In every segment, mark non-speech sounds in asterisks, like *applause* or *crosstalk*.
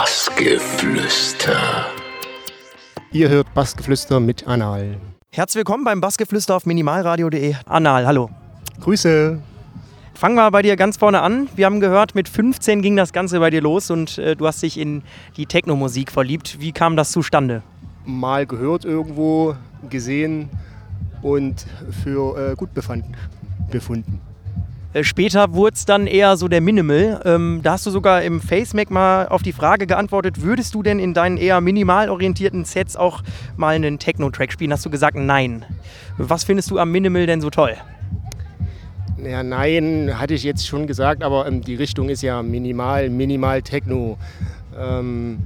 Bassgeflüster. Ihr hört Bassgeflüster mit Anal. Herzlich willkommen beim Bassgeflüster auf minimalradio.de. Anal, hallo. Grüße. Fangen wir bei dir ganz vorne an. Wir haben gehört, mit 15 ging das Ganze bei dir los und äh, du hast dich in die Techno-Musik verliebt. Wie kam das zustande? Mal gehört irgendwo, gesehen und für äh, gut befanden, befunden. Äh, später wurde es dann eher so der Minimal. Ähm, da hast du sogar im FaceMac mal auf die Frage geantwortet, würdest du denn in deinen eher minimal orientierten Sets auch mal einen Techno-Track spielen? Hast du gesagt, nein. Was findest du am Minimal denn so toll? Ja, nein, hatte ich jetzt schon gesagt, aber ähm, die Richtung ist ja minimal, minimal Techno. Ähm,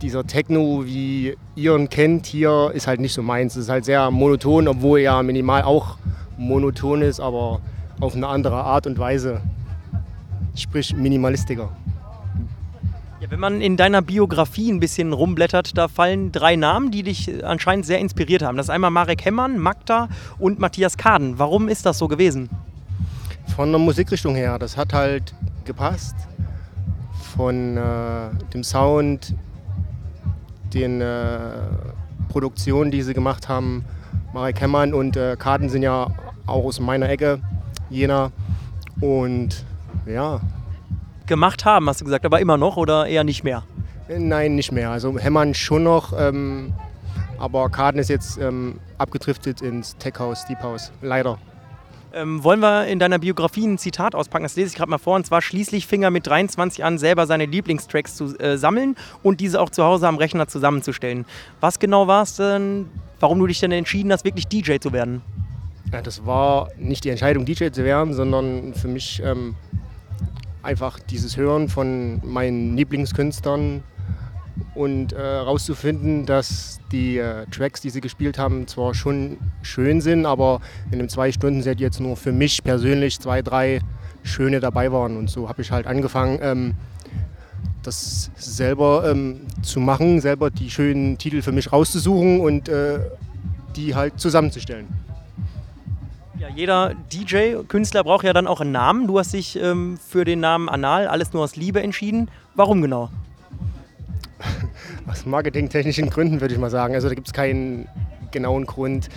dieser Techno, wie ihr ihn kennt hier, ist halt nicht so meins. Es ist halt sehr monoton, obwohl ja minimal auch monoton ist, aber auf eine andere Art und Weise. Sprich minimalistiker. Ja, wenn man in deiner Biografie ein bisschen rumblättert, da fallen drei Namen, die dich anscheinend sehr inspiriert haben. Das ist einmal Marek Hemmern, Magda und Matthias Kaden. Warum ist das so gewesen? Von der Musikrichtung her, das hat halt gepasst. Von äh, dem Sound, den äh, Produktionen, die sie gemacht haben. Marek Hemmern und äh, Kaden sind ja auch aus meiner Ecke. Jena. Und ja. Gemacht haben, hast du gesagt, aber immer noch oder eher nicht mehr? Nein, nicht mehr. Also Hämmern schon noch, ähm, aber Kaden ist jetzt ähm, abgedriftet ins Tech-Haus, Deep House. Leider. Ähm, wollen wir in deiner Biografie ein Zitat auspacken? Das lese ich gerade mal vor. Und zwar schließlich fing er mit 23 an, selber seine Lieblingstracks zu äh, sammeln und diese auch zu Hause am Rechner zusammenzustellen. Was genau war es denn, warum du dich denn entschieden hast, wirklich DJ zu werden? Ja, das war nicht die Entscheidung, DJ zu werden, sondern für mich ähm, einfach dieses Hören von meinen Lieblingskünstlern und äh, dass die äh, Tracks, die sie gespielt haben, zwar schon schön sind, aber in dem zwei Stunden Set jetzt nur für mich persönlich zwei, drei schöne dabei waren. Und so habe ich halt angefangen, ähm, das selber ähm, zu machen, selber die schönen Titel für mich rauszusuchen und äh, die halt zusammenzustellen. Jeder DJ, Künstler braucht ja dann auch einen Namen. Du hast dich ähm, für den Namen Anal, alles nur aus Liebe entschieden. Warum genau? Aus marketingtechnischen Gründen würde ich mal sagen. Also da gibt es keinen genauen Grund.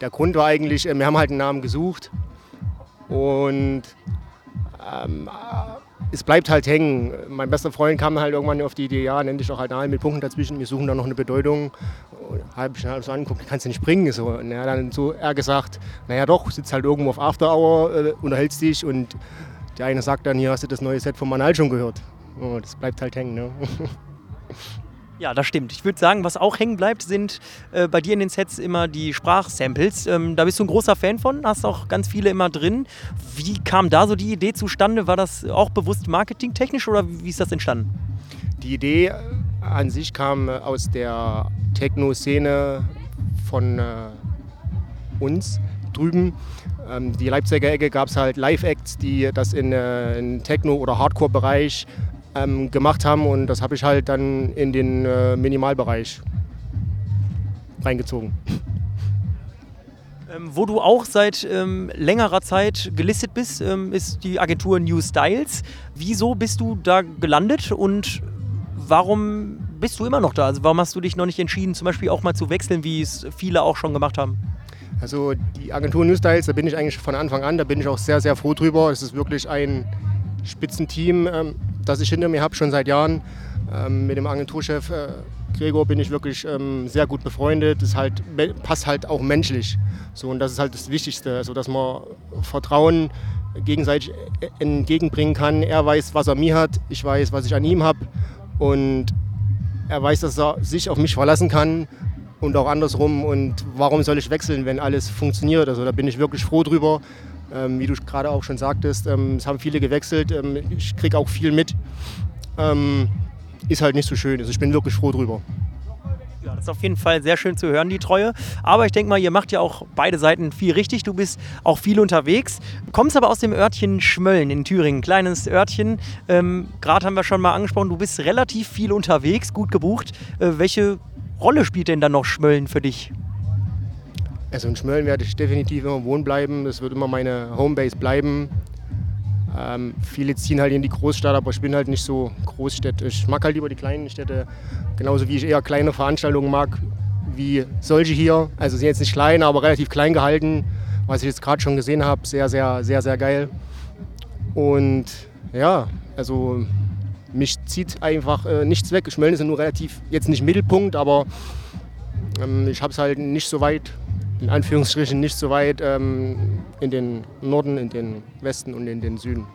Der Grund war eigentlich, äh, wir haben halt einen Namen gesucht und ähm, es bleibt halt hängen. Mein bester Freund kam halt irgendwann auf die Idee, ja, nenn dich doch halt Anal mit Punkten dazwischen, wir suchen da noch eine Bedeutung halb schnell so angeguckt, kannst du nicht bringen. So. Und er hat dann so er gesagt, naja doch, sitzt halt irgendwo auf After Hour, äh, unterhältst dich und der eine sagt dann, hier hast du das neue Set von Manal schon gehört. Oh, das bleibt halt hängen. Ne? *laughs* Ja, das stimmt. Ich würde sagen, was auch hängen bleibt, sind äh, bei dir in den Sets immer die Sprachsamples. Ähm, da bist du ein großer Fan von, hast auch ganz viele immer drin. Wie kam da so die Idee zustande? War das auch bewusst marketingtechnisch oder wie ist das entstanden? Die Idee an sich kam aus der Techno-Szene von äh, uns drüben. Ähm, die Leipziger Ecke gab es halt Live-Acts, die das in, äh, in Techno- oder Hardcore-Bereich ähm, gemacht haben und das habe ich halt dann in den äh, Minimalbereich reingezogen. Ähm, wo du auch seit ähm, längerer Zeit gelistet bist, ähm, ist die Agentur New Styles. Wieso bist du da gelandet und warum bist du immer noch da? Also warum hast du dich noch nicht entschieden, zum Beispiel auch mal zu wechseln, wie es viele auch schon gemacht haben? Also die Agentur New Styles, da bin ich eigentlich von Anfang an, da bin ich auch sehr, sehr froh drüber. Es ist wirklich ein Spitzenteam, ähm, das ich hinter mir habe, schon seit Jahren. Ähm, mit dem Agenturchef äh, Gregor bin ich wirklich ähm, sehr gut befreundet. Das halt, passt halt auch menschlich. So, und das ist halt das Wichtigste, also dass man Vertrauen gegenseitig äh, entgegenbringen kann. Er weiß, was er mir hat, ich weiß, was ich an ihm habe. Und er weiß, dass er sich auf mich verlassen kann und auch andersrum. Und warum soll ich wechseln, wenn alles funktioniert? Also da bin ich wirklich froh drüber. Ähm, wie du gerade auch schon sagtest, ähm, es haben viele gewechselt. Ähm, ich kriege auch viel mit. Ist halt nicht so schön. Also ich bin wirklich froh drüber. Ja, das ist auf jeden Fall sehr schön zu hören, die Treue. Aber ich denke mal, ihr macht ja auch beide Seiten viel richtig. Du bist auch viel unterwegs. Kommst aber aus dem Örtchen Schmölln in Thüringen. Kleines Örtchen. Ähm, Gerade haben wir schon mal angesprochen, du bist relativ viel unterwegs, gut gebucht. Äh, welche Rolle spielt denn dann noch Schmölln für dich? Also in Schmölln werde ich definitiv immer wohnen bleiben. Das wird immer meine Homebase bleiben. Ähm, viele ziehen halt in die Großstadt, aber ich bin halt nicht so großstädtisch. Ich mag halt lieber die kleinen Städte, genauso wie ich eher kleine Veranstaltungen mag, wie solche hier. Also sind jetzt nicht klein, aber relativ klein gehalten, was ich jetzt gerade schon gesehen habe. Sehr, sehr, sehr, sehr geil. Und ja, also mich zieht einfach äh, nichts weg. Schmölln ist nur relativ, jetzt nicht Mittelpunkt, aber ähm, ich habe es halt nicht so weit, in Anführungsstrichen nicht so weit ähm, in den Norden, in den Westen und in den Süden.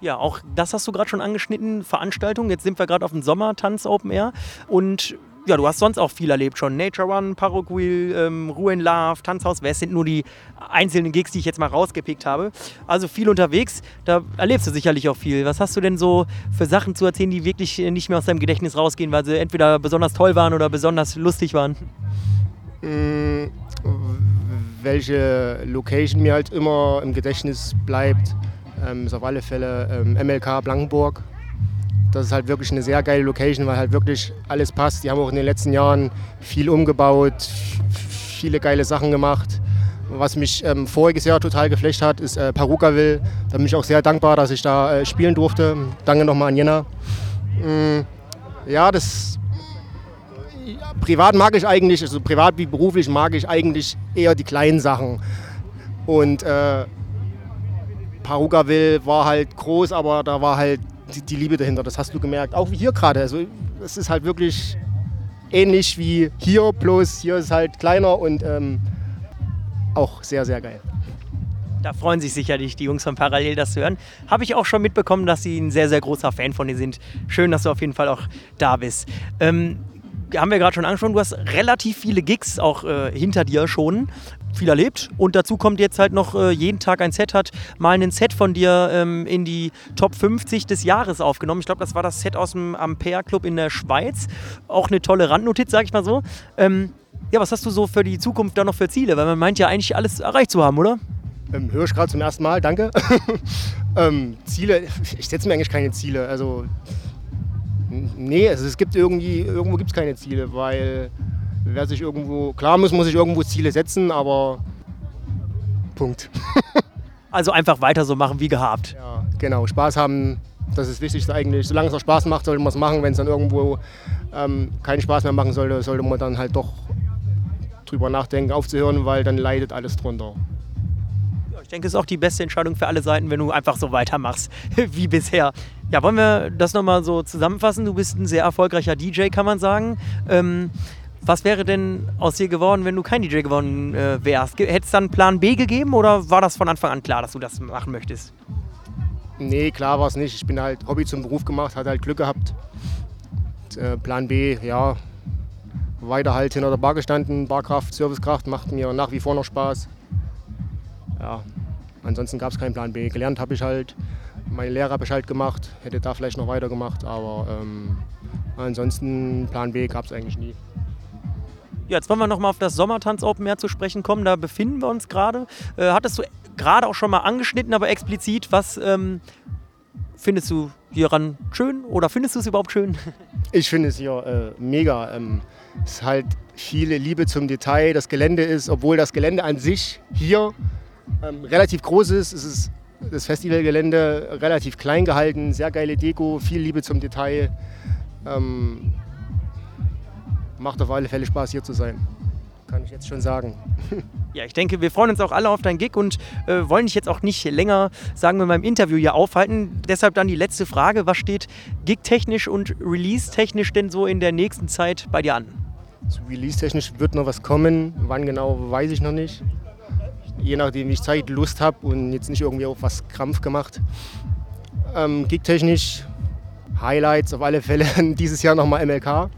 Ja, auch das hast du gerade schon angeschnitten, Veranstaltungen. Jetzt sind wir gerade auf dem Sommertanz Open Air und ja, du hast sonst auch viel erlebt schon. Nature Run, Paroquil, ähm, Ruhe in Love, Tanzhaus West sind nur die einzelnen Gigs, die ich jetzt mal rausgepickt habe. Also viel unterwegs, da erlebst du sicherlich auch viel. Was hast du denn so für Sachen zu erzählen, die wirklich nicht mehr aus deinem Gedächtnis rausgehen, weil sie entweder besonders toll waren oder besonders lustig waren? Mmh, welche Location mir halt immer im Gedächtnis bleibt, ähm, ist auf alle Fälle ähm, MLK Blankenburg das ist halt wirklich eine sehr geile Location, weil halt wirklich alles passt. Die haben auch in den letzten Jahren viel umgebaut, viele geile Sachen gemacht. Was mich ähm, voriges Jahr total geflecht hat, ist äh, Parukaville. Da bin ich auch sehr dankbar, dass ich da äh, spielen durfte. Danke nochmal an Jena. Mm, ja, das privat mag ich eigentlich, also privat wie beruflich mag ich eigentlich eher die kleinen Sachen. Und äh, Parukaville war halt groß, aber da war halt die, die, Liebe dahinter. Das hast du gemerkt. Auch hier gerade. Also es ist halt wirklich ähnlich wie hier, bloß hier ist halt kleiner und ähm, auch sehr, sehr geil. Da freuen sich sicherlich die Jungs von Parallel, das zu hören. Habe ich auch schon mitbekommen, dass sie ein sehr, sehr großer Fan von dir sind. Schön, dass du auf jeden Fall auch da bist. Ähm, haben wir gerade schon angesprochen, du hast relativ viele Gigs auch äh, hinter dir schon viel erlebt. Und dazu kommt jetzt halt noch äh, jeden Tag ein Set, hat mal ein Set von dir ähm, in die Top 50 des Jahres aufgenommen. Ich glaube, das war das Set aus dem Ampere Club in der Schweiz. Auch eine tolle Randnotiz, sag ich mal so. Ähm, ja, was hast du so für die Zukunft da noch für Ziele? Weil man meint ja eigentlich alles erreicht zu haben, oder? Ähm, höre ich gerade zum ersten Mal, danke. *laughs* ähm, Ziele, ich setze mir eigentlich keine Ziele. Also, nee, also es gibt irgendwie, irgendwo gibt es keine Ziele, weil wer sich irgendwo, klar muss man sich irgendwo Ziele setzen, aber Punkt. *laughs* also einfach weiter so machen wie gehabt. Ja, genau. Spaß haben, das ist wichtig eigentlich. Solange es auch Spaß macht, sollte man es machen. Wenn es dann irgendwo ähm, keinen Spaß mehr machen sollte, sollte man dann halt doch drüber nachdenken, aufzuhören, weil dann leidet alles drunter. Ich denke, es ist auch die beste Entscheidung für alle Seiten, wenn du einfach so weitermachst *laughs* wie bisher. Ja, wollen wir das nochmal so zusammenfassen? Du bist ein sehr erfolgreicher DJ, kann man sagen. Ähm, was wäre denn aus dir geworden, wenn du kein DJ geworden äh, wärst? Hätte es dann Plan B gegeben oder war das von Anfang an klar, dass du das machen möchtest? Nee, klar war es nicht. Ich bin halt Hobby zum Beruf gemacht, hatte halt Glück gehabt. Äh, Plan B, ja, weiter halt hinter der Bar gestanden, Barkraft, Servicekraft, macht mir nach wie vor noch Spaß. Ja, ansonsten gab es keinen Plan B. Gelernt habe ich halt, meine Lehre habe ich halt gemacht, hätte da vielleicht noch weitergemacht, aber ähm, ansonsten Plan B gab es eigentlich nie. Ja, jetzt wollen wir noch mal auf das Sommertanz Open Air zu sprechen kommen. Da befinden wir uns gerade. Äh, hattest du gerade auch schon mal angeschnitten, aber explizit, was ähm, findest du hieran schön oder findest du es überhaupt schön? *laughs* Ich finde es hier äh, mega. Ähm, es ist halt viele Liebe zum Detail. Das Gelände ist, obwohl das Gelände an sich hier ähm, relativ groß ist, ist es das Festivalgelände relativ klein gehalten, sehr geile Deko, viel Liebe zum Detail. Ähm, macht auf alle Fälle Spaß, hier zu sein. Kann ich jetzt schon sagen. *laughs* Ja, ich denke, wir freuen uns auch alle auf dein Gig und äh, wollen dich jetzt auch nicht länger, sagen wir mal, im Interview hier aufhalten. Deshalb dann die letzte Frage. Was steht gigtechnisch und release-technisch denn so in der nächsten Zeit bei dir an? Release-technisch wird noch was kommen. Wann genau, weiß ich noch nicht. Je nachdem, wie ich Zeit, Lust habe und jetzt nicht irgendwie auf was Krampf gemacht. Ähm, gigtechnisch Highlights auf alle Fälle *laughs* dieses Jahr nochmal MLK.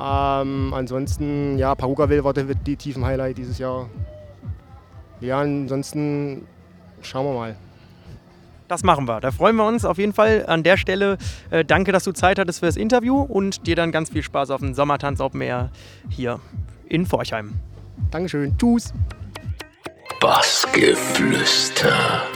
Ähm, ansonsten, ja, Parugaville war die tiefen Highlight dieses Jahr. Ja, ansonsten schauen wir mal. Das machen wir. Da freuen wir uns auf jeden Fall an der Stelle. Äh, danke, dass du Zeit hattest für das Interview und dir dann ganz viel Spaß auf dem Sommertanz Open Air hier in Forchheim. Dankeschön. Tschüss. Bassgeflüster.